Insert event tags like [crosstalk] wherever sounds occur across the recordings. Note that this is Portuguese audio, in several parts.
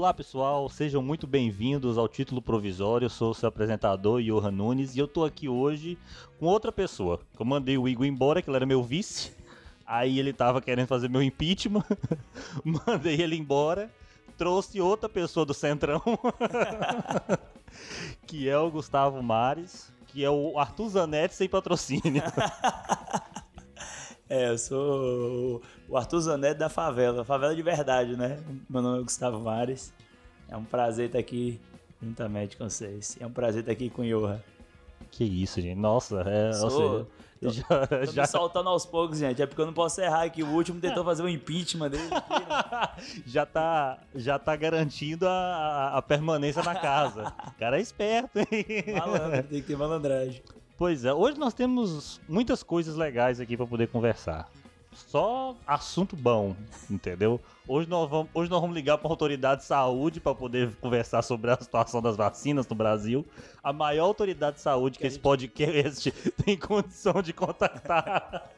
Olá pessoal, sejam muito bem-vindos ao Título Provisório. Eu sou o seu apresentador, Johan Nunes, e eu tô aqui hoje com outra pessoa. Eu mandei o Igor embora, que ele era meu vice. Aí ele tava querendo fazer meu impeachment. [laughs] mandei ele embora. Trouxe outra pessoa do Centrão, [laughs] que é o Gustavo Mares, que é o Arthur Zanetti sem patrocínio. [laughs] É, eu sou o Arthur Zanetti da favela, favela de verdade, né? Meu nome é Gustavo Mares. É um prazer estar aqui juntamente com vocês. É um prazer estar aqui com o Johan. Que isso, gente. Nossa, é. Sou- Ou Tô, seja, tô já, me [laughs] já, soltando aos poucos, gente. É porque eu não posso errar aqui. O último tentou fazer o impeachment dele. né? [laughs] já, tá, já tá garantindo a, a- a permanência na casa. O cara é esperto, hein? Malandro, tem que ter malandragem. Pois é, hoje nós temos muitas coisas legais aqui pra poder conversar. Só assunto bom, entendeu? Hoje nós vamos, hoje nós vamos ligar pra autoridade de saúde pra poder conversar sobre a situação das vacinas no Brasil. A maior autoridade de saúde que esse podcast [laughs] tem condição de contactar.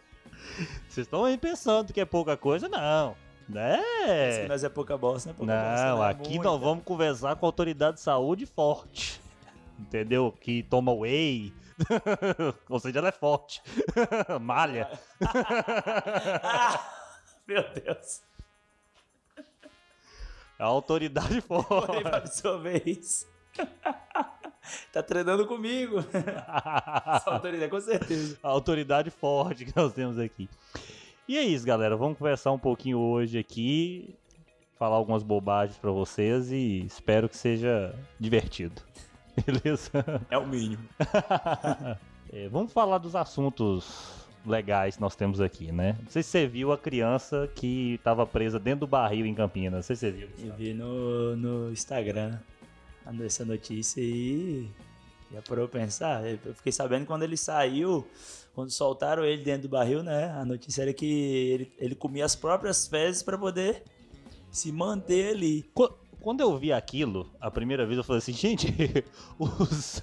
Vocês estão aí pensando que é pouca coisa? Não. Né? Nós é pouca bosta, não é pouca bosta. Não, né? É aqui muita. nós vamos conversar com a autoridade de saúde forte. Entendeu? Que toma whey. [laughs] Ou seja, ela é forte. [laughs] Malha. [laughs] Ah, meu Deus. A autoridade forte. pra absorver isso. tá treinando comigo. Essa autoridade, com certeza. A autoridade forte que nós temos aqui. E é isso, galera. Vamos conversar um pouquinho hoje aqui. Falar algumas bobagens pra vocês e espero que seja divertido. [laughs] Beleza? É o mínimo. [laughs] É, vamos falar dos assuntos legais que nós temos aqui, né? Não sei se você viu a criança que estava presa dentro do barril em Campinas. Não sei se você viu. Eu vi no, no Instagram essa notícia e já parou pra pensar. Eu fiquei sabendo quando ele saiu, quando soltaram ele dentro do barril, né? A notícia era que ele, ele comia as próprias fezes pra poder se manter ali. Quando eu vi aquilo, a primeira vez eu falei assim, gente, [laughs] os,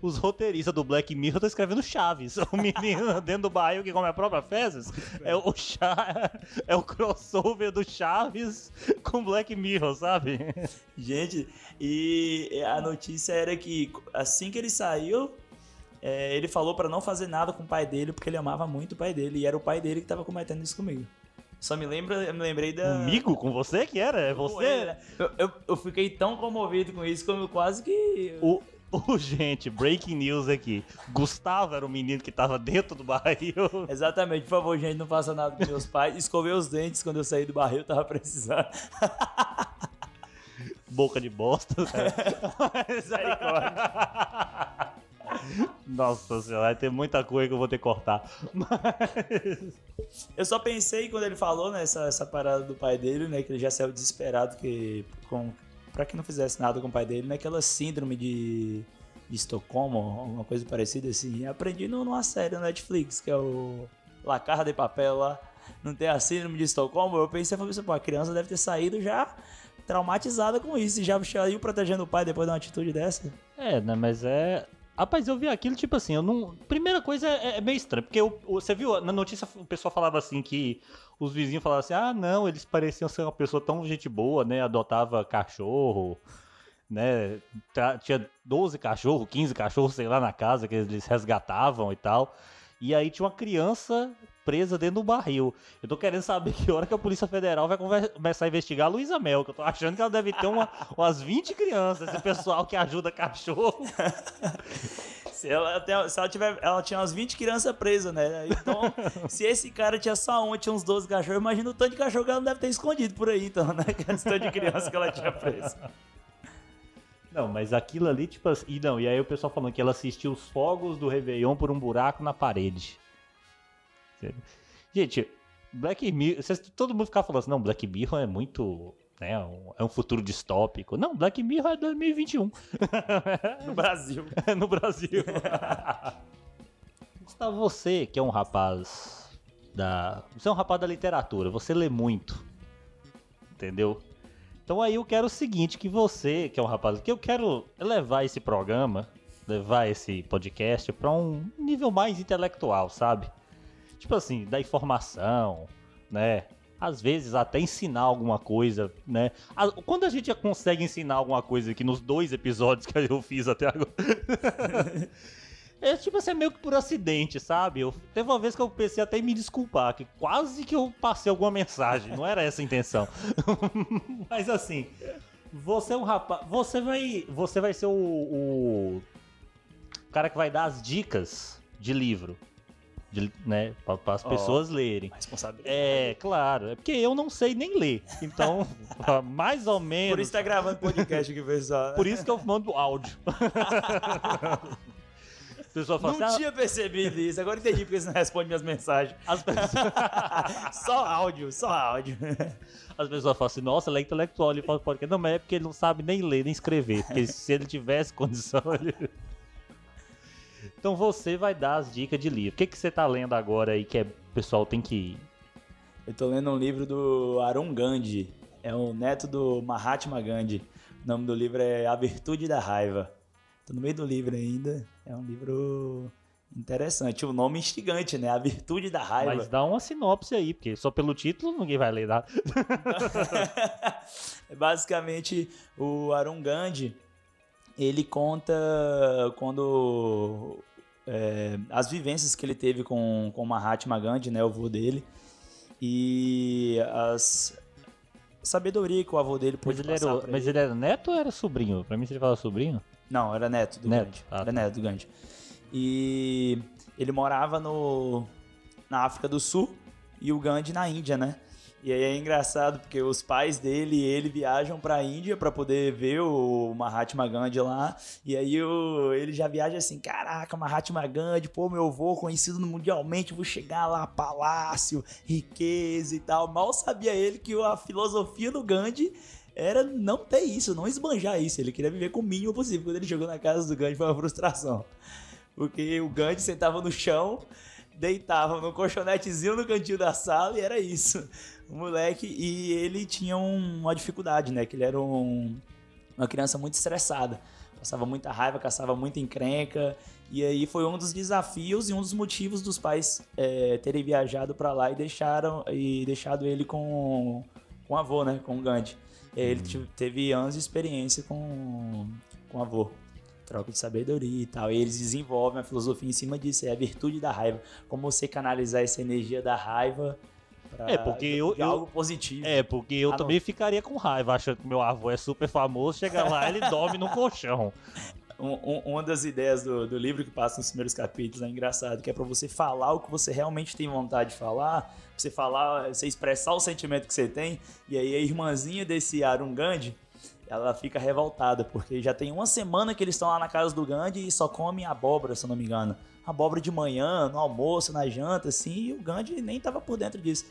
os roteiristas do Black Mirror estão escrevendo Chaves. [laughs] O menino dentro do barril que come a própria fezes é o, Cha- é o crossover do Chaves com Black Mirror, sabe? Gente, e a notícia era que assim que ele saiu, é, ele falou pra não fazer nada com o pai dele porque ele amava muito o pai dele e era o pai dele que tava cometendo isso comigo. Só me lembra, eu me lembrei da. Comigo? Com você que era? É você? né? eu, eu, eu fiquei tão comovido com isso como eu quase que. [laughs] O, gente, breaking news aqui. Gustavo era o menino que tava dentro do barril. [laughs] Exatamente, por favor, gente, não faça nada com meus pais. Escovei os dentes quando eu saí do barril, tava precisando. Boca de bosta. [laughs] Nossa senhora, vai ter muita coisa que eu vou ter que cortar. Eu só pensei quando ele falou nessa essa parada do pai dele, né? Que ele já saiu desesperado que com, pra que não fizesse nada com o pai dele, naquela síndrome de, de Estocolmo, alguma coisa parecida assim. Aprendi no, numa série na Netflix, que é o La Casa de Papel lá. Não tem a síndrome de Estocolmo. Eu pensei, falei assim, pô, a criança deve ter saído já traumatizada com isso. E já saiu protegendo o pai depois de uma atitude dessa. É, né, mas é. Rapaz, eu vi aquilo, tipo assim, eu não. Primeira coisa é, é meio estranho, porque o- você viu, na notícia o pessoal falava assim que os vizinhos falavam assim: ah, não, eles pareciam ser uma pessoa tão gente boa, né? Adotava cachorro, né? Tinha 12 cachorros, 15 cachorros, sei lá, na casa que eles resgatavam e tal. E aí tinha uma criança presa dentro do barril. Eu tô querendo saber que hora que a Polícia Federal vai começar a investigar a Luísa Mel, que eu tô achando que ela deve ter uma- [laughs] umas 20 crianças, esse pessoal que ajuda cachorro. [laughs] Se ela, tem- se ela tiver. Ela tinha umas 20 crianças presas, né? Então, se esse cara tinha só um, tinha uns 12 cachorros, imagina o tanto de cachorro que ela não deve ter escondido por aí, então, né? [laughs] Esse tanto de criança que ela tinha preso. Não, mas aquilo ali, tipo assim. E não, e aí o pessoal falando que ela assistiu os fogos do Réveillon por um buraco na parede. Gente, Black Mirror. todo mundo ficava falando assim, não, Black Mirror é muito. Né, é um futuro distópico. Não, Black Mirror é 2021. [laughs] No Brasil. [laughs] no Brasil. [laughs] Gustavo, você que é um rapaz da. Você é um rapaz da literatura, você lê muito. Entendeu? Então aí eu quero o seguinte, que você, que é um rapaz, que eu quero levar esse programa, levar esse podcast pra um nível mais intelectual, sabe? Tipo assim, da informação, né? às vezes até ensinar alguma coisa, né? Quando a gente consegue ensinar alguma coisa aqui nos dois episódios [laughs] que eu fiz até agora. É tipo assim, é meio que por acidente, sabe? Eu, teve uma vez que eu pensei até em me desculpar, que quase que eu passei alguma mensagem, não era essa a intenção. [laughs] Mas assim, você é um rapaz. Você vai. Você vai ser o, o cara que vai dar as dicas de livro. De, né? Para as pessoas lerem. Responsabilidade. É, claro. É porque eu não sei nem ler. Então, [laughs] mais ou menos. Por isso tá gravando podcast aqui, pessoal. Por isso que eu mando áudio. [laughs] A pessoa fala Não assim, tinha percebido isso, agora entendi porque você não responde minhas mensagens. ah, as, pessoas, [laughs] Só áudio, só áudio. as pessoas falam assim, nossa, ele é intelectual, ele fala podcast. Não, mas é porque ele não sabe nem ler, nem escrever. Porque [laughs] se ele tivesse condição, ele... [laughs] Então você vai dar as dicas de livro. O que, que você tá lendo agora aí que é, o pessoal tem que... Eu tô lendo um livro do Arun Gandhi, é o neto do Mahatma Gandhi. O nome do livro é A Virtude da Raiva. Tô no meio do livro ainda, é um livro interessante. O nome instigante, né? A Virtude da Raiva. Mas dá uma sinopse aí, porque só pelo título ninguém vai ler nada. [laughs] É Basicamente, o Arun Gandhi, ele conta quando é, as vivências que ele teve com com o Mahatma Gandhi, né, o avô dele, e as sabedoria que o avô dele Mas pôde ele, era, passar pra mas ele. ele era neto ou era sobrinho? Pra mim, se ele fala sobrinho... Não, era neto do Neto, Gandhi. ah, era tá. neto do Gandhi. E ele morava no, na África do Sul e o Gandhi na Índia, né? E aí é engraçado porque os pais dele e ele viajam pra Índia pra poder ver o Mahatma Gandhi lá. E aí o, ele já viaja assim: caraca, Mahatma Gandhi, pô, meu avô conhecido mundialmente, vou chegar lá, palácio, riqueza e tal. Mal sabia ele que a filosofia do Gandhi era não ter isso, não esbanjar isso. Ele queria viver com o mínimo possível. Quando ele chegou na casa do Gandhi foi uma frustração. Porque o Gandhi sentava no chão, deitava no colchonetezinho no cantinho da sala e era isso. O moleque, e ele tinha um- uma dificuldade, né? Que ele era um- uma criança muito estressada. Passava muita raiva, caçava muita encrenca. E aí foi um dos desafios e um dos motivos dos pais é, terem viajado pra lá e deixaram e deixado ele com, com o avô, né? Com o Gandhi. Aí ele teve anos de experiência com, com avô. Troca de sabedoria e tal. E eles desenvolvem a filosofia em cima disso. É a virtude da raiva. Como você canalizar essa energia da raiva pra É, porque eu- eu- algo positivo. É, porque eu Ah, não. também ficaria com raiva, achando que meu avô é super famoso, chega lá ele dorme no colchão. Um- um- uma das ideias do, do livro que passa nos primeiros capítulos é engraçado, que é pra você falar o que você realmente tem vontade de falar, pra você falar, você expressar o sentimento que você tem, e aí a irmãzinha desse Arun Gandhi, ela fica revoltada, porque já tem uma semana que eles estão lá na casa do Gandhi e só comem abóbora, se eu não me engano. Abóbora de manhã, no almoço, na janta, assim, e o Gandhi nem tava por dentro disso.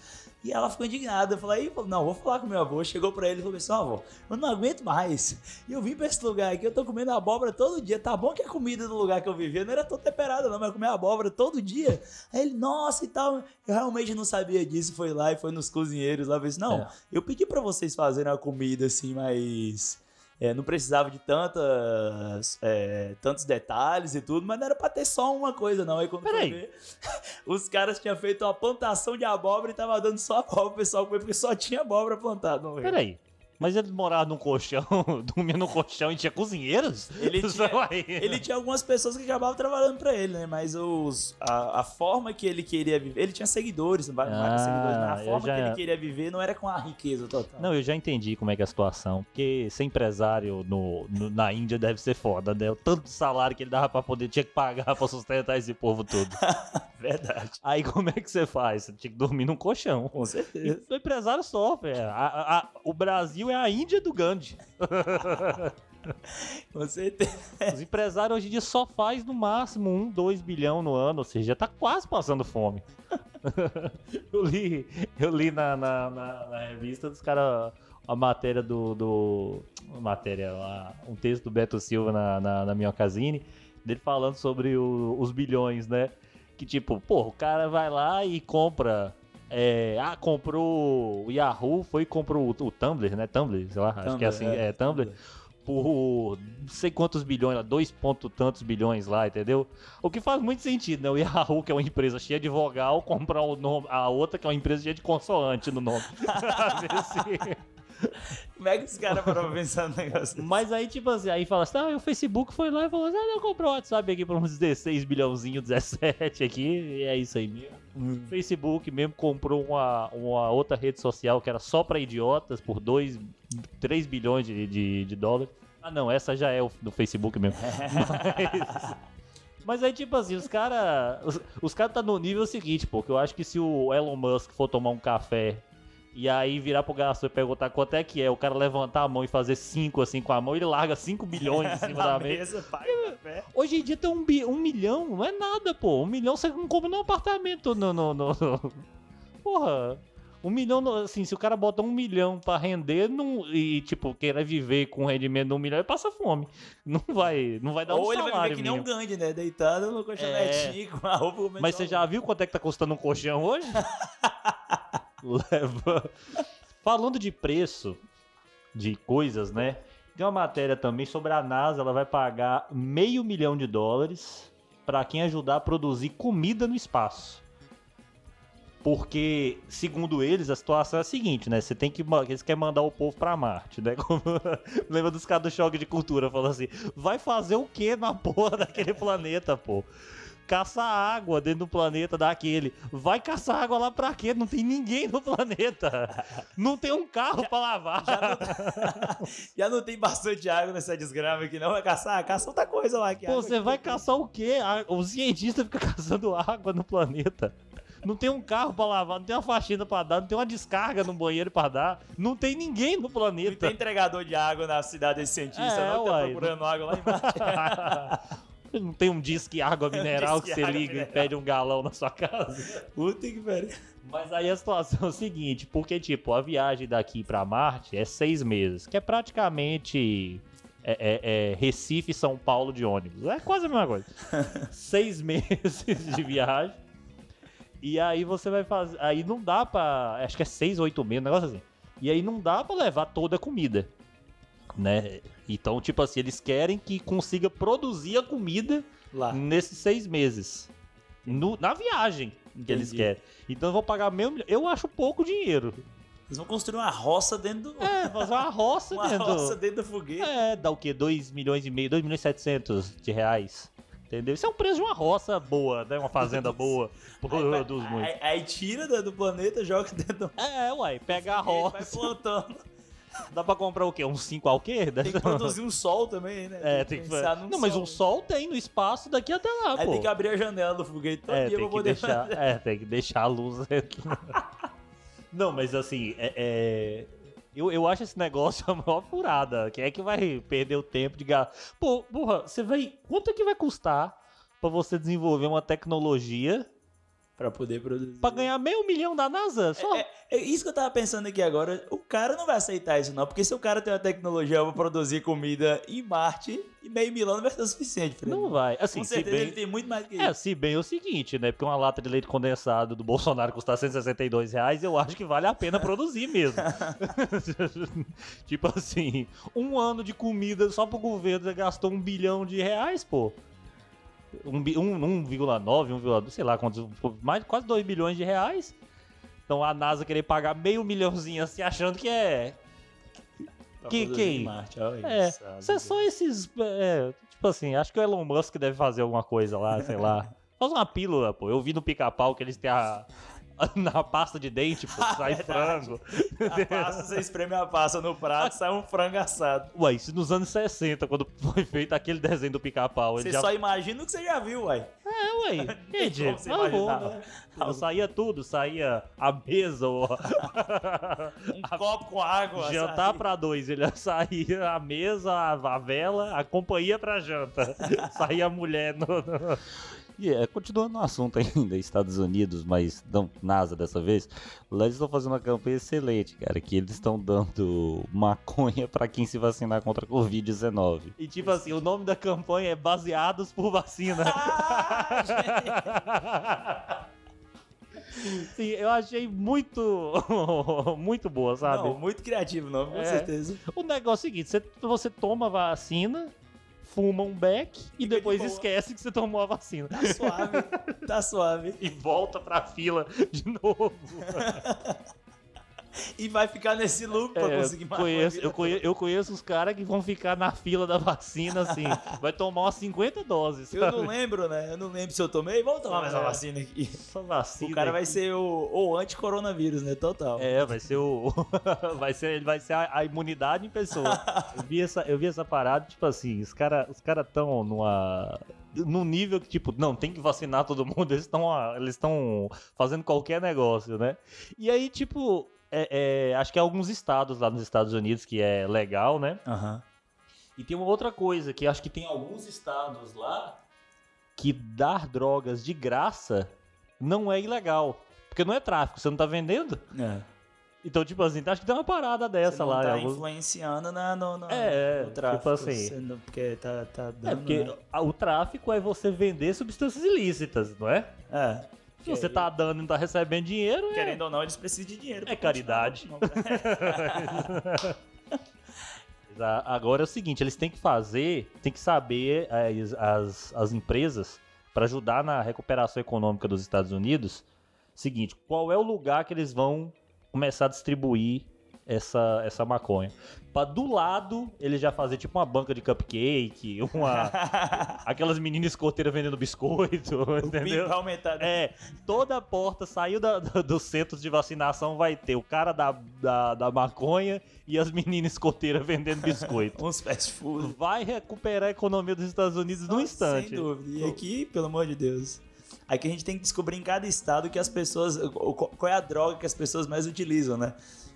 E ela ficou indignada, falou, aí, não, vou falar com meu avô. Chegou pra ele e falou assim, ó, avô, eu não aguento mais. E eu vim pra esse lugar aqui, eu tô comendo abóbora todo dia. Tá bom que a comida do lugar que eu vivia não era tão temperada, não, mas eu comia abóbora todo dia. Aí ele, nossa e tal. Eu realmente não sabia disso. Foi lá e foi nos cozinheiros lá. Fez, não, É. eu pedi pra vocês fazerem uma comida assim, mas. É, não precisava de tantas, é, tantos detalhes e tudo, mas não era pra ter só uma coisa, não. Aí quando Peraí. ver, [laughs] os caras tinham feito uma plantação de abóbora e tava dando só abóbora pro pessoal comer, porque só tinha abóbora plantada. reino. Peraí. Mas ele morava num colchão, [laughs] dormia num colchão e tinha cozinheiros? Ele [laughs] tinha-. Ele tinha algumas pessoas que acabavam trabalhando pra ele, né? Mas os, a, a forma que ele queria viver. Ele tinha seguidores, vários Ah, seguidores. Mas a forma já- que ele queria viver não era com a riqueza total. Não, eu já entendi como é que é a situação. Porque ser empresário no, no- na Índia deve ser foda, né? O tanto de salário que ele dava pra poder, tinha que pagar pra sustentar esse povo todo. [laughs] Verdade. Aí como é que você faz? Você tinha que dormir num colchão. Com certeza. O empresário sofre. a- a- o Brasil é a Índia do Gandhi. [laughs] Com certeza. Os empresários hoje em dia só faz no máximo um, dois bilhão no ano, ou seja, já tá quase passando fome. [laughs] eu li, eu li na, na, na- na revista dos caras a matéria do. do matéria, a- um texto do Beto Silva na, na, na Minhocasine, dele falando sobre o- os bilhões, né? Que tipo, pô, o cara vai lá e compra. É, ah, comprou o Yahoo, foi e comprou o, o Tumblr, né? Tumblr, sei lá, acho que é assim, Tumblr, é Tumblr por não sei quantos bilhões dois ponto tantos bilhões lá, entendeu? O que faz muito sentido, né? O Yahoo, que é uma empresa cheia de vogal, comprar o nome, a outra, que é uma empresa cheia de consoante no nome. [laughs] Como é que os caras pra pensar no negócio? Mas aí, tipo assim, aí fala assim, ah, o Facebook foi lá e falou assim, ah, não, comprou o WhatsApp aqui por uns 16 bilhãozinho, 17 aqui, e é isso aí mesmo. Hum. Facebook mesmo comprou uma, uma outra rede social que era só pra idiotas por 2, 3 bilhões de, de, de dólares. Ah, não, essa já é o do Facebook mesmo. Mas, [laughs] mas aí, tipo assim, os caras. Os, os caras tá no nível seguinte, pô, que eu acho que se o Elon Musk for tomar um café e aí virar pro garçom e perguntar quanto é que é, o cara levantar a mão e fazer 5 assim com a mão, ele larga 5 bilhões em cima [laughs] Na da mesa. mesa, pai. Hoje em dia tem um, bi- um milhão, não é nada, pô. Um milhão você não compra num apartamento. No, no, no- no- Porra. Um milhão, assim, se o cara bota um milhão pra render não, e, tipo, querer viver com um rendimento de um milhão, ele passa fome. Não vai, não vai dar Ou um ele vai salário viver que nem um. Gandhi, né? Deitado no colchonetinho com a roupa Mas você já viu quanto é que tá custando um colchão hoje? [laughs] [laughs] Leva. Falando de preço de coisas, né? Tem uma matéria também sobre a NASA, ela vai pagar meio milhão de dólares para quem ajudar a produzir comida no espaço. Porque, segundo eles, a situação é a seguinte, né? Você tem que. Eles querem mandar o povo pra Marte, né? [laughs] Como- Lembra dos caras do choque de cultura falando assim: vai fazer o que na porra daquele [laughs] planeta, pô? Caçar água dentro do planeta daquele. Vai caçar água lá pra quê? Não tem ninguém no planeta. Não tem um carro pra lavar. [laughs] Já não tem bastante água nessa desgrama aqui, não. Vai caçar? Caça outra coisa lá. Que Pô, você vai não caçar o quê? O cientista fica [laughs] caçando água no planeta. Não tem um carro pra lavar, não tem uma faxina pra dar, não tem uma descarga no banheiro pra dar. Não tem ninguém no Não planeta. tem entregador de água na cidade desse cientista, É, não. Tá uai. procurando água lá embaixo. [laughs] [laughs] Não tem um disque água [laughs] mineral que disque você água liga e mineral. pede um galão na sua casa. [laughs] Puta que pariu. Mas aí a situação é o seguinte, porque, tipo, a viagem daqui pra Marte é seis meses, que é praticamente é, é- é Recife e São Paulo de ônibus. É quase a mesma coisa. seis meses de viagem. E aí você vai fazer. Aí não dá pra. Acho que é seis, oito meses, um negócio assim. E aí não dá pra levar toda a comida. Né? Então, tipo assim, eles querem que consiga produzir a comida Lá. nesses seis meses. No- na viagem que eles Entendi. querem. Então eu vou pagar meio milhão. Eu acho pouco dinheiro. Eles vão construir uma roça dentro do... É, fazer uma roça [laughs] Uma dentro. roça dentro do foguete. É, dá o quê? 2 milhões e meio, 2 milhões e 700 de reais. Entendeu? Isso é um preço de uma roça boa, né? Uma fazenda [laughs] boa. Produz muito. aí, aí tira do planeta, joga dentro do É, uai, pega a foguete, [laughs] vai roça. plantando. Dá pra comprar o quê? Um 5 ao quê? Tem que produzir um sol também, né? É, tem que pensar num Não, mas sol. um sol tem no espaço daqui até lá, Aí pô. tem que abrir a janela do foguete todo É, dia pra que poder deixar, é, tem que deixar a luz. [laughs] Não, mas assim, é, é- eu, eu acho esse negócio [laughs] a maior furada. Quem é que vai perder o tempo de gastar? Pô, porra, você vai. Quanto é que vai custar pra você desenvolver uma tecnologia pra poder produzir. pra ganhar meio milhão da NASA? Só. É, é isso que eu tava pensando aqui agora. O cara não vai aceitar isso, não. Porque se o cara tem uma tecnologia pra produzir comida em Marte, e meio milão não vai ser suficiente pra ele. não vai. Assim, Com certeza ele bem. tem muito mais que É, isso. se bem é o seguinte, né? Porque uma lata de leite condensado do Bolsonaro custar 162 reais, eu acho que vale a pena produzir mesmo. [laughs] tipo assim, um ano de comida só pro governo você gastou um bilhão de reais, pô. Um, bi- um, 1,9, 1,2, sei lá quantos, mais quase 2 bilhões de reais. Então a NASA querer pagar meio milhãozinho assim, achando que é. Pra que- quem? em Marte. É, isso é só esses. é, tipo assim, acho que o Elon Musk deve fazer alguma coisa lá, sei lá. [laughs] Faz uma pílula, pô. Eu vi no pica-pau que eles têm a. [laughs] Na pasta de dente, pô, [laughs] sai Verdade. frango. A pasta, você espreme a pasta no prato, sai um frango assado. Ué, isso nos anos 60, quando [laughs] foi feito aquele desenho do pica-pau. Você já. só imagina o que você já viu, uai. É, Gente, como por você favor, imaginar. né? Ah, Saía tudo, saía a mesa, o Um copo com água. jantar sabe? pra dois. Ele saía a mesa, a, a vela, a companhia pra janta. saía a mulher no. E é, continuando no assunto [laughs] ainda, Estados Unidos, mas não NASA dessa vez, lá eles estão fazendo uma campanha excelente, cara, que eles estão dando maconha pra quem se vacinar contra a Covid-19. E tipo assim, o nome da campanha é Baseados por Vacina. [laughs] Ah, Sim, eu achei muito, [laughs] muito boa, sabe? Não, muito criativo, não, com É. certeza. O negócio é o seguinte, você, você toma a vacina, fuma um beck e de depois boa. esquece que você tomou a vacina. Tá suave, tá suave. E volta pra fila de novo. [laughs] [laughs] E vai ficar nesse loop pra É, conseguir matar conheço, eu, conheço, eu conheço os caras que vão ficar na fila da vacina, assim. [laughs] vai tomar umas 50 doses, Eu sabe? não lembro, né? Eu não lembro se eu tomei. Vamos tomar mais uma É. vacina aqui. Essa vacina O cara vai aqui. ser o, o anti-coronavírus, né? Total. É, vai ser o. [laughs] vai ser, ele vai ser a, a imunidade em pessoa. Eu vi essa, eu vi essa parada, tipo assim, os caras os cara tão numa. Num nível que, tipo, não, tem que vacinar todo mundo, eles estão eles estão fazendo qualquer negócio, né? E aí, tipo, é- é, acho que é alguns estados lá nos Estados Unidos que é legal, né? Aham. E tem uma outra coisa, que acho que tem alguns estados lá que dar drogas de graça não é ilegal. Porque não é tráfico, você não tá vendendo. É. Então, tipo assim, acho que tem uma parada dessa Você não lá. tá alguns- influenciando na, no, no, É, no tráfico. tipo assim. não- porque tá, tá dando. É, porque né? o tráfico é você vender substâncias ilícitas, não é? É. Você tá dando e não tá recebendo dinheiro, é... Querendo ou não, eles precisam de dinheiro. É caridade. [laughs] a- Agora é o seguinte, eles têm que fazer, tem que saber as, as, as empresas para ajudar na recuperação econômica dos Estados Unidos. Seguinte, qual é o lugar que eles vão começar a distribuir essa, essa maconha? Pra do lado eles já fazer tipo uma banca de cupcake, [laughs] uma aquelas meninas escoteiras vendendo biscoito, o entendeu? né? É, toda porta saiu da, do- dos centros de vacinação vai ter o cara da, da, da maconha e as meninas escoteiras vendendo biscoito. [laughs] Uns fast food. Vai recuperar a economia dos Estados Unidos num instante. Sem dúvida. E aqui, pelo amor de Deus. Aqui a gente tem que descobrir em cada estado que as pessoas. Qual é a droga que as pessoas mais utilizam, né?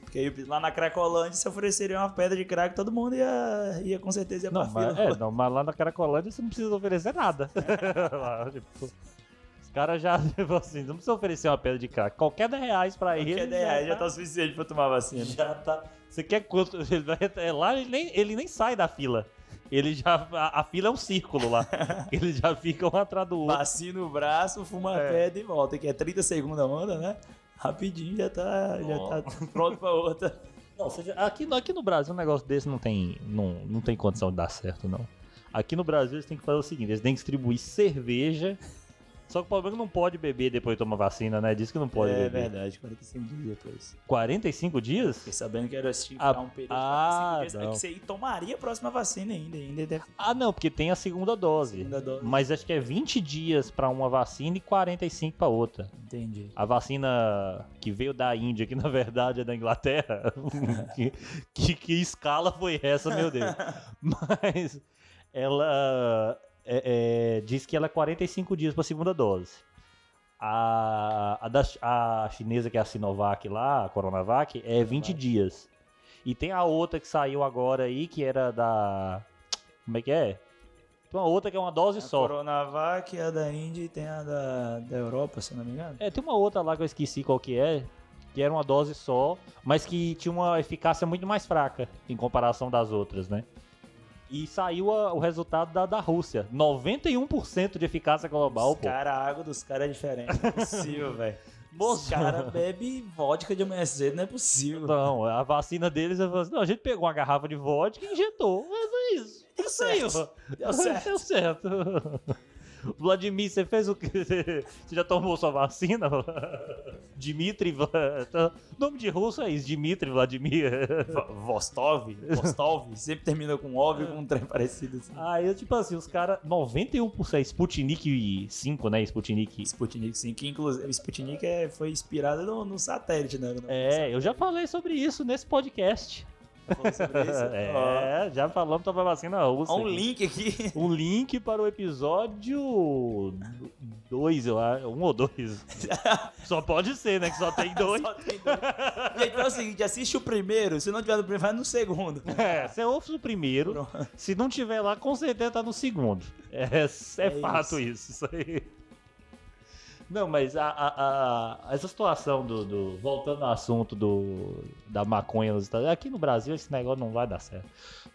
Porque aí, lá na Cracolândia, se ofereceria uma pedra de crack, todo mundo ia, ia com certeza ia Não, pra mas, fila. é, [laughs] não, mas lá na Caracolândia você não precisa oferecer nada. [laughs] Lá, tipo, os caras já, [laughs] tipo assim, não precisa oferecer uma pedra de crack. Qualquer 10 reais pra ele. Qualquer ideia já tá suficiente pra tomar vacina. Já tá. Você quer quanto? Ele vai, é, lá ele nem, ele nem sai da fila. Ele já. A, a fila é um círculo lá. Eles já ficam um atrás do outro. Vacina o braço, fuma a É. pedra e volta. Que é 30 segundos a onda, né? Rapidinho já tá, já tá pronto pra outra. Não, seja, aqui, no- aqui no Brasil um negócio desse não tem, não, não tem condição de dar certo, não. Aqui no Brasil eles têm que fazer o seguinte: eles têm que distribuir cerveja. Só que o problema é que não pode beber depois de tomar vacina, né? Diz que não pode é beber. verdade, 45 dias depois. 45 dias? Fiquei sabendo que era assistir Ah, um período ah, de 45 dias. É não. que você tomaria a próxima vacina ainda. Ainda deve Ah, não, porque tem a segunda dose. segunda dose. Mas acho que é 20 dias pra uma vacina e 45 pra outra. Entendi. A vacina que veio da Índia, que [laughs] na verdade é da Inglaterra. [laughs] que, que, que escala foi essa, meu Deus? [laughs] Mas ela é- é, diz que ela é 45 dias para segunda dose. A, a, da, a chinesa, que é a Sinovac lá, a Coronavac, é 20 dias. E tem a outra que saiu agora aí, que era da. Como é que é? Tem uma outra que é uma dose A só. Coronavac, a da Índia e tem a da, da Europa, se não me engano. É, tem uma outra lá que eu esqueci qual que é, que era uma dose só, mas que tinha uma eficácia muito mais fraca em comparação das outras, né? E saiu a- o resultado da, da Rússia. 91% de eficácia global, Os pô. cara, a água dos caras é diferente. Não é possível, [laughs] velho. Os caras bebem vodka de amanhã cedo, não é possível. Não, a vacina deles, falei assim, não, a gente pegou uma garrafa de vodka e injetou. Mas é isso. Deu Isso aí, certo. Deu certo. [laughs] Deu certo. Vladimir, você fez o quê? [laughs] Você já tomou sua vacina? [laughs] Dimitri, tá- nome de russo é isso, Dimitri, Vladimir. [laughs] Vostov, Vostov, sempre termina com ov com um trem parecido assim. Aí, eu, tipo assim, os caras, 91% Sputnik 5, né? Sputnik. Sputnik 5, que inclusive Sputnik é, foi inspirado no, no satélite, né? É, eu já falei sobre isso nesse podcast. Falou sobre isso? [laughs] É, já falamos sobre a vacina russa. Ó, um link aqui. Um link para o episódio 2, eu acho. Um ou dois. [laughs] Só pode ser, né? Que só tem [laughs] dois. Só tem dois. Gente, faz o seguinte, assiste o primeiro, se não tiver no primeiro, vai no segundo. É, você ouve o primeiro. Pronto. Se não tiver lá, com certeza tá no segundo. É, é, É fato isso. isso aí. Não, mas a, a- a- essa situação do, do- Voltando ao assunto do, da maconha nos Estados Unidos. Aqui no Brasil esse negócio não vai dar certo.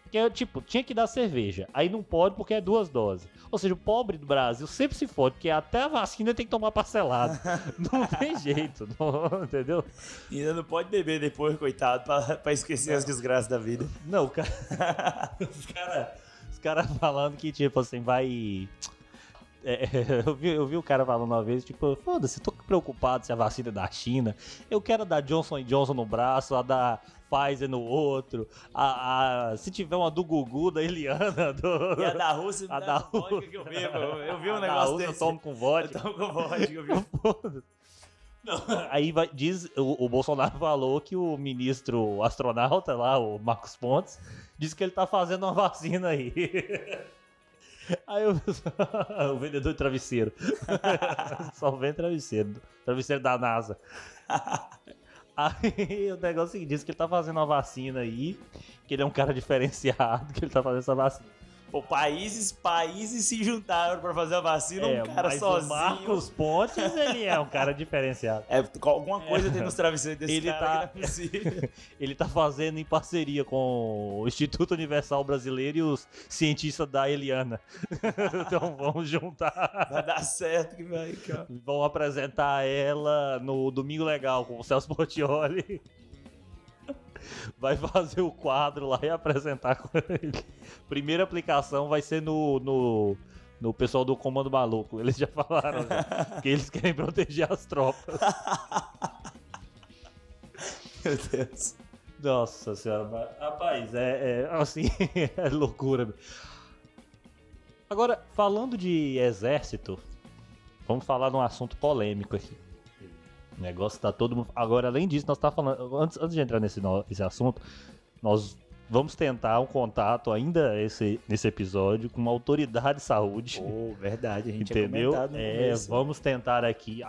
Porque tipo, tinha que dar cerveja. Aí não pode porque é duas doses. Ou seja, o pobre do Brasil sempre se fode, porque até a vacina tem que tomar parcelado. [laughs] não tem jeito, [laughs] não- entendeu? E ainda não pode beber depois, coitado, pra, pra esquecer as desgraças da vida. Não, [laughs] cara. os caras cara falando que, tipo assim, vai. É, [laughs] eu, vi, eu vi o cara falando uma vez, tipo, foda-se, tô preocupado se a vacina é da China. Eu quero dar Johnson Johnson no braço, a da Pfizer no outro. A, a- se tiver uma do Gugu, da Eliana, [laughs] do. E a da Rússia A não da vodka que eu bebo. Eu vi um [laughs] a da negócio Rússia desse. eu tomo com Eu vodka. tomo com vodka, eu vi. Não, Aí vai, diz, o, o Bolsonaro falou que o ministro astronauta lá, o Marcos Pontes, disse que ele tá fazendo uma vacina aí. Aí eu, [laughs] o vendedor de travesseiro. [laughs] Só vende travesseiro. Travesseiro da NASA. [laughs] Aí o negócio é o seguinte, diz que ele tá fazendo uma vacina aí, que ele é um cara diferenciado, que ele tá fazendo essa vacina. Pô, países, países se juntaram pra fazer a vacina, É, um cara mas sozinho. o Marcos Pontes, ele é um cara diferenciado. É, alguma coisa tem nos travesseiros desse Ele cara tá- é. [laughs] Ele tá fazendo em parceria com o Instituto Universal Brasileiro e os cientistas da Eliana. [laughs] então vamos juntar. Vai dar certo que vai. Ó. Vão apresentar ela no Domingo Legal com o Celso Portioli. [laughs] Vai fazer o quadro lá e apresentar com ele. Primeira aplicação vai ser no, no, no pessoal do Comando Maluco. Eles já falaram já, [laughs] que eles querem proteger as tropas. [laughs] Meu Deus. Nossa senhora, rapaz, é, é, assim, é loucura. Agora, falando de exército, vamos falar de um assunto polêmico aqui. O negócio tá todo mundo. Agora, além disso, nós tá falando. Antes, antes de entrar nesse, nesse assunto, nós vamos tentar um contato ainda esse, nesse episódio com uma autoridade de saúde. Pô, verdade, a gente entendeu? É, começo. vamos tentar aqui.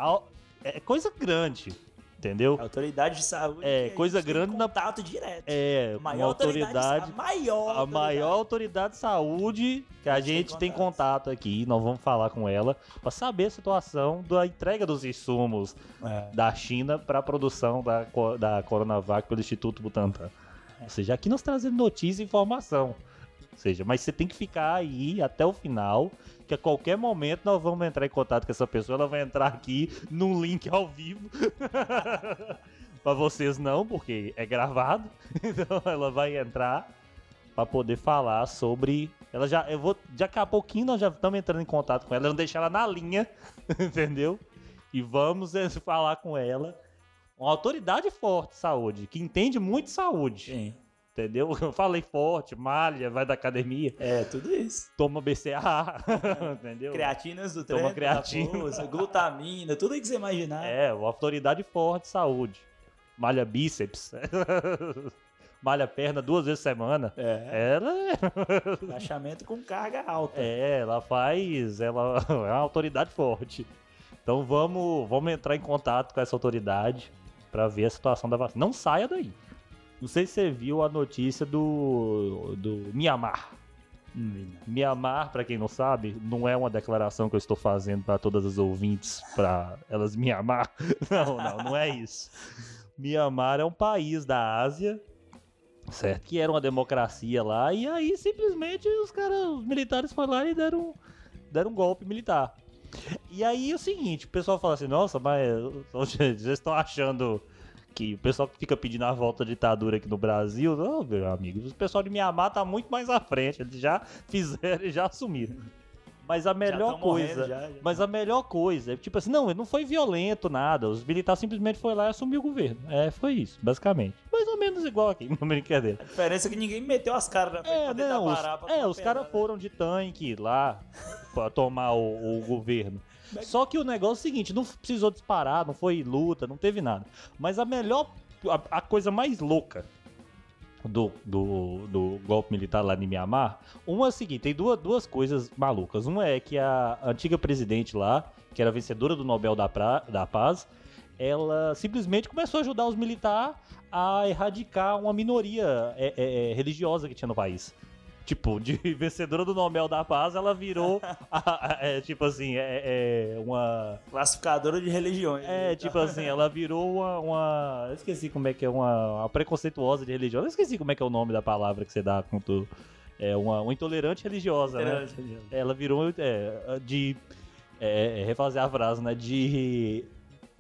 É coisa grande, entendeu? Autoridade de saúde. É, a coisa grande na- contato direto. É, A maior autoridade. autoridade. A maior. A maior autoridade de saúde que a A gente tem gente tem contato. contato aqui, nós vamos falar com ela para saber a situação da entrega dos insumos É. da China para a produção da, da Coronavac pelo Instituto Butantan. Ou seja, aqui nós trazemos notícia e informação. Ou seja, mas você tem que ficar aí até o final, que a qualquer momento nós vamos entrar em contato com essa pessoa, ela vai entrar aqui num link ao vivo. [laughs] Pra vocês não, porque é gravado. [laughs] Então ela vai entrar pra poder falar sobre. Ela já. Eu vou. Daqui a pouquinho nós já estamos entrando em contato com ela. Vamos deixar ela na linha, [laughs] entendeu? E vamos eh, falar com ela. Uma autoridade forte de saúde, que entende muito de saúde. Sim. Entendeu? [laughs] Eu falei forte, malha, vai da academia, É, tudo isso. toma BCA, [laughs] entendeu? Creatinas do Toma treino, creatina. da força, glutamina, tudo aí que você imaginar. É, uma autoridade forte de saúde. Malha bíceps. [laughs] Malha perna duas vezes por semana. É. Ela é, Agachamento com carga alta. é, ela faz. Ela é uma autoridade forte. Então vamos, vamos entrar em contato com essa autoridade pra ver a situação da vacina. Não saia daí. Não sei se você viu a notícia do, do Mianmar. Mianmar, pra quem não sabe, não é uma declaração que eu estou fazendo para todas as ouvintes, para elas me amar. [laughs] Não, não, não é isso. Mianmar é um país da Ásia, certo? Que era uma democracia lá, e aí simplesmente os caras, os militares foram lá e deram, deram um golpe militar. E aí é o seguinte, o pessoal fala assim, nossa, mas [laughs] vocês estão achando que o pessoal que fica pedindo a volta da ditadura aqui no Brasil, não, meu amigo, o pessoal de Mianmar tá muito mais à frente, eles já fizeram e já assumiram. Mas a melhor tão morrendo, coisa, já, já. mas a melhor coisa, é tipo assim, não, não foi violento nada, os militares simplesmente foram lá e assumiu o governo. É, foi isso, basicamente. Mais ou menos igual aqui, [laughs] uma brincadeira. A diferença é que ninguém meteu as caras na frente É, pra não, os, parar. pra é, os caras né? foram de tanque lá pra tomar o, o governo. Só que o negócio é o seguinte, não precisou disparar, não foi luta, não teve nada. Mas a melhor, a, a coisa mais louca do, do, do golpe militar lá em Mianmar, uma é a seguinte, tem duas, duas coisas malucas. Uma é que a antiga presidente lá, que era vencedora do Nobel da, pra, da Paz, ela simplesmente começou a ajudar os militares a erradicar uma minoria é, é, é, religiosa que tinha no país. Tipo, de [laughs] vencedora do Nobel da Paz, ela virou, a- a- é, tipo assim, é, é uma... Classificadora de religiões. É, né? tipo assim, ela virou uma, uma- esqueci como é que é, uma, uma preconceituosa de religião. Eu esqueci como é que é o nome da palavra que você dá com tu. É uma, uma intolerante religiosa, né? Ela virou é, de. É, é, refazer a frase, né? De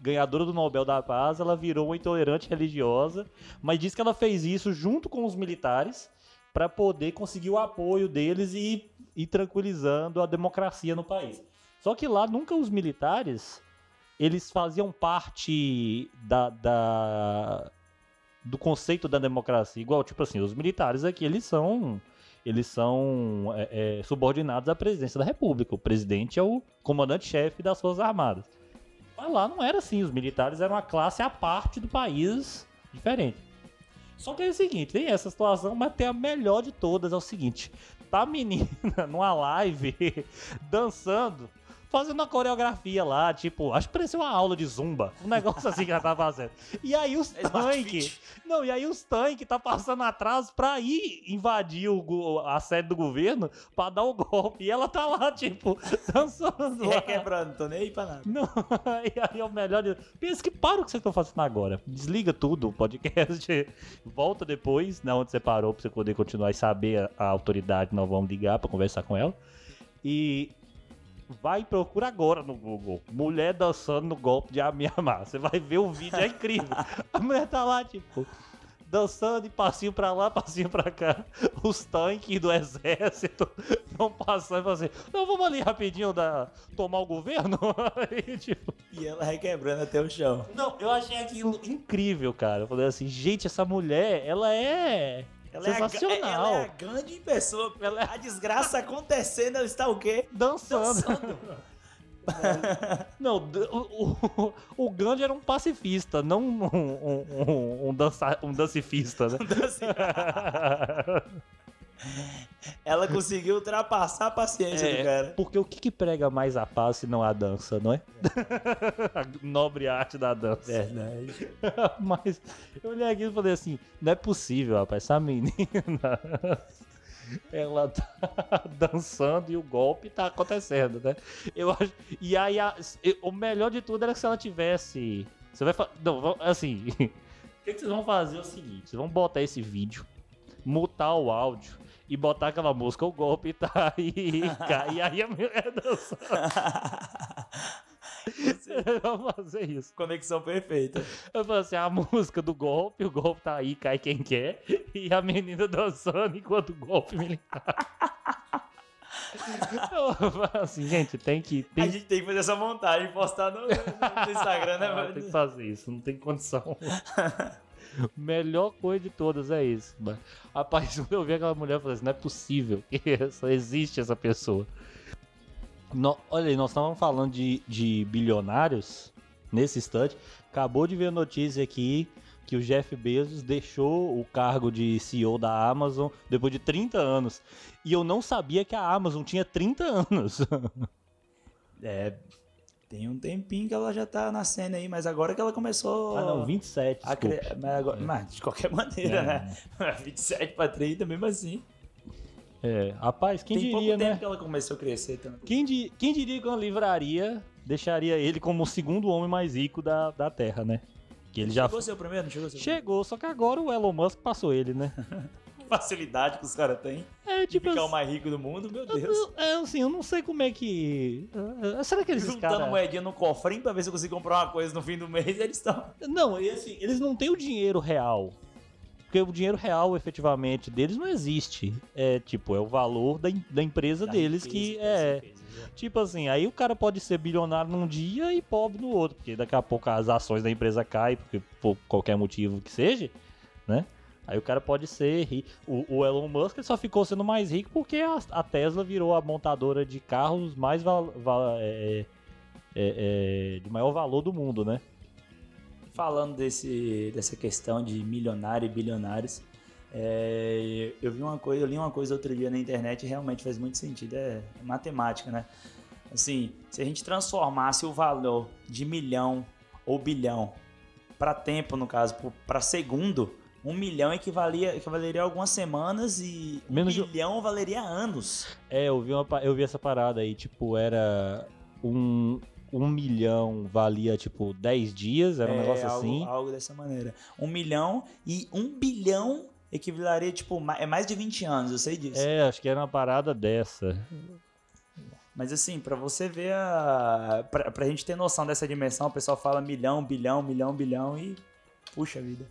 ganhadora do Nobel da Paz, ela virou uma intolerante religiosa, mas diz que ela fez isso junto com os militares para poder conseguir o apoio deles e ir tranquilizando a democracia no país. Só que lá nunca os militares eles faziam parte da, da- do conceito da democracia. Igual, tipo assim, os militares aqui, eles são eles são é, é, subordinados à presidência da república. O presidente é o comandante-chefe das Forças Armadas. Mas lá não era assim, os militares eram uma classe à parte do país diferente. Só que é o seguinte, tem essa situação, mas tem a melhor de todas, é o seguinte. Tá a menina [laughs] numa live [laughs] dançando, fazendo uma coreografia lá, tipo, acho que parecia uma aula de zumba, um negócio assim que ela tava fazendo. E aí os É tanques, não, e aí os tanques tá passando atrás pra ir invadir o, a sede do governo pra dar o golpe. E ela tá lá, tipo, [laughs] dançando lá. requebrando, tô nem aí pra nada. Não, [laughs] e aí é o melhor de... Pensa que para o que vocês estão fazendo agora. Desliga tudo, o podcast. [laughs] Volta depois, na onde você parou, pra você poder continuar e saber a, a autoridade. Nós vamos ligar pra conversar com ela. E vai e procura agora no Google. Mulher dançando no golpe de Amiamar. Você vai ver o vídeo, é incrível. [laughs] A mulher tá lá, tipo, dançando e passinho pra lá, passinho pra cá. Os tanques do exército [laughs] vão passando e falam assim: Não, vamos ali rapidinho da, tomar o governo. Aí, [laughs] tipo, E ela requebrando até o chão. não, eu achei aquilo incrível, cara. Eu falei assim: Gente, essa mulher, ela é. Ela sensacional. É a, ela é a grande pessoa. Ela é- A desgraça acontecendo, ela está o quê? Dançando. Dançando. [laughs] Não, o, o, o Gandhi era um pacifista, não um, um, um, um, dança, um dancifista, né? [laughs] [laughs] Ela conseguiu ultrapassar a paciência É, do cara. Porque o que, que prega mais a paz se não a dança, não é? [laughs] a nobre arte da dança. Verdade. [laughs] Mas eu olhei aqui e falei assim: não é possível, rapaz, essa menina. [laughs] Ela tá dançando e o golpe tá acontecendo, né? Eu acho. E aí, a- o melhor de tudo era que se ela tivesse. Você vai fazer. Não, vamos- assim. O que, que vocês vão fazer é o seguinte: vocês vão botar esse vídeo, mutar o áudio e botar aquela música, o golpe tá aí. [laughs] cara, e aí a mulher [laughs] dançando. Vão [laughs] fazer isso. Conexão perfeita. Eu falei assim, a música do golpe, o golpe tá aí, cai quem quer, e a menina dançando enquanto o golpe militar. Eu falei assim, gente, tem que. A Tem, gente tem que fazer essa montagem e postar no, no Instagram, né? Ah, mano? tem que fazer isso, não tem condição. Melhor coisa de todas é isso. Mas, rapaz, quando [laughs] eu vi aquela mulher, eu falei assim, não é possível que [laughs] só existe essa pessoa. No- olha aí, nós estávamos falando de, de bilionários nesse instante. Acabou de ver a notícia aqui que o Jeff Bezos deixou o cargo de CEO da Amazon depois de 30 anos. E eu não sabia que a Amazon tinha 30 anos. [laughs] É, tem um tempinho que ela já tá na cena aí, mas agora que ela começou ah, não, 27. a cre... mas, agora... mas de qualquer [laughs] maneira, É. [laughs] né? 27 pra 30, mesmo assim. É, rapaz, quem tem diria, pouco né? tempo que ela começou a crescer também. Quem, di- quem diria que uma livraria deixaria ele como o segundo homem mais rico da, da Terra, né? Que ele já Chegou ser o primeiro? Não chegou o chegou, só que agora o Elon Musk passou ele, né? [laughs] [laughs] Facilidade que os caras têm É de tipo ficar o mais rico do mundo, meu eu- Deus. eu- é assim, eu não sei como é que. ah, ah, Será que esses Juntando caras. moedinha no cofrinho pra ver se eu consigo comprar uma coisa no fim do mês, eles estão. Não, e assim, eles não têm o dinheiro real. Porque o dinheiro real, efetivamente, deles não existe. É tipo, é o valor da, da empresa deles que é. Tipo assim, aí o cara pode ser bilionário num dia e pobre no outro, porque daqui a pouco as ações da empresa caem, porque por qualquer motivo que seja, né? Aí o cara pode ser rico. O, Elon Musk só ficou sendo mais rico porque a, Tesla virou a montadora de carros mais val- é, é, é, de maior valor do mundo, né? Falando desse, dessa questão de milionário e bilionários, é, eu vi uma coisa, eu li uma coisa outro dia na internet e realmente faz muito sentido, é matemática, né? Assim, se a gente transformasse o valor de milhão ou bilhão para tempo, no caso, para segundo, Um milhão equivalia, equivaleria a algumas semanas e Menos de- um milhão valeria anos. É, eu vi, uma, eu vi essa parada aí, tipo, era um, um milhão valia, tipo, 10 dias, era um É, negócio algo, assim. Algo dessa maneira. Um milhão e um bilhão equivaleria, tipo, é mais de 20 anos, eu sei disso. É, acho que era uma parada dessa. Mas assim, pra você ver a. Pra, pra gente ter noção dessa dimensão, o pessoal fala milhão, bilhão, milhão, bilhão e. Puxa vida.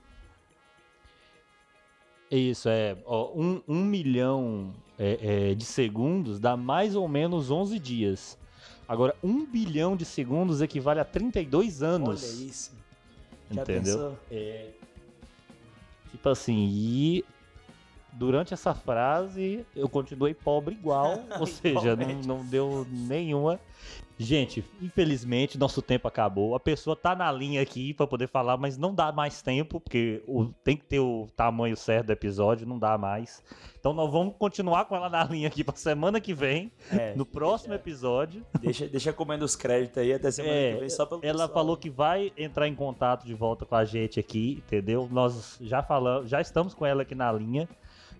Isso, é. Ó, um, um milhão é, é, de segundos dá mais ou menos 11 dias. Agora, um bilhão de segundos equivale a 32 anos. Olha isso. Já Entendeu? É. Tipo assim, e durante essa frase eu continuei pobre igual, [laughs] ou seja, não, não deu nenhuma. Gente, infelizmente nosso tempo acabou. A pessoa tá na linha aqui pra poder falar, mas não dá mais tempo, porque o- tem que ter o tamanho certo do episódio, não dá mais. Então nós vamos continuar com ela na linha aqui pra semana que vem, É, no próximo episódio. deixa, deixa comendo os créditos aí até semana É, que vem só pelo Ela pessoal. falou que vai entrar em contato de volta com a gente aqui, entendeu? Nós já falamos, já estamos com ela aqui na linha,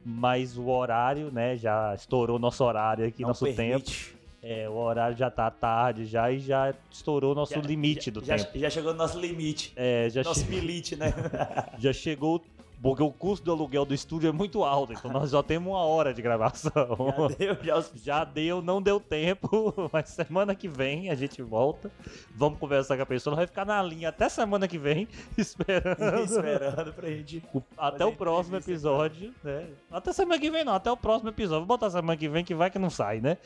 mas o horário, né, já estourou nosso horário aqui, Não nosso permite. tempo. É, o horário já tá tarde já e já estourou nosso Já- limite do já, tempo. Já chegou no nosso limite. É, já, Nosso che- milite, né? [laughs] já chegou porque o custo do aluguel do estúdio é muito alto, então nós só temos uma hora de gravação. [laughs] Já deu, já [laughs] Já deu, não deu tempo, [laughs] mas semana que vem a gente volta. Vamos conversar com a pessoa, ela vai ficar na linha até semana que vem, esperando. esperando pra gente. o- até o próximo episódio, né? Até semana que vem não, até o próximo episódio. Vou botar semana que vem que vai que não sai, né?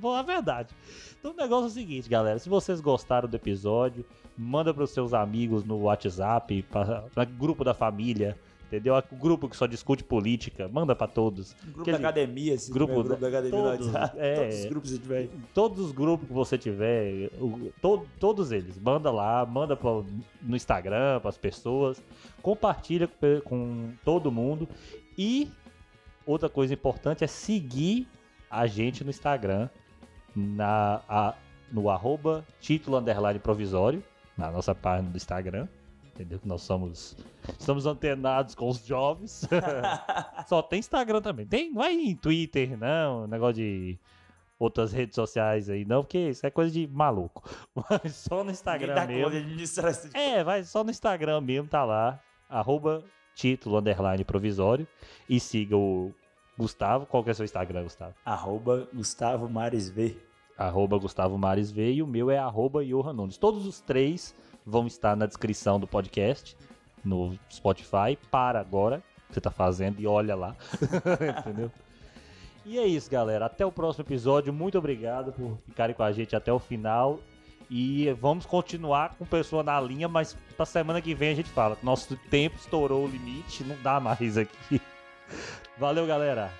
Bom, é verdade. Então o negócio é o seguinte, galera. Se vocês gostaram do episódio, manda pros seus amigos no WhatsApp, pra grupo da família, entendeu? O grupo que só discute política, manda pra todos. Grupo Quer da dizer, academia, se grupo tiver grupo da- academia todos, WhatsApp. [laughs] é. Todos os grupos que tiver. todos os grupos que você tiver, o- to- todos eles, manda lá, manda pro- no Instagram para as pessoas, compartilha com, com todo mundo e outra coisa importante é seguir a gente no Instagram na a- no arroba título underline provisório na nossa página do Instagram. Entendeu? Que nós somos. Estamos antenados com os jovens. [laughs] Só tem Instagram também. Tem, não é em Twitter, não. Negócio de outras redes sociais aí, não, porque isso é coisa de maluco. [laughs] Mas só no Instagram dá mesmo. conta de administrar esse tipo É, vai só no Instagram mesmo, tá lá. Arroba título underline provisório. E siga o Gustavo. Qual que é o seu Instagram, Gustavo? Arroba Gustavo Mares V. Arroba Gustavo Mares V e o meu é arroba Johan Nunes. Todos os três vão estar na descrição do podcast, no Spotify, para agora, você tá fazendo, e olha lá. [laughs] Entendeu? E é isso, galera. Até o próximo episódio. Muito obrigado por ficarem com a gente até o final. E vamos continuar com pessoa na linha, mas pra semana que vem a gente fala. Nosso tempo estourou o limite, não dá mais aqui. [laughs] Valeu, galera.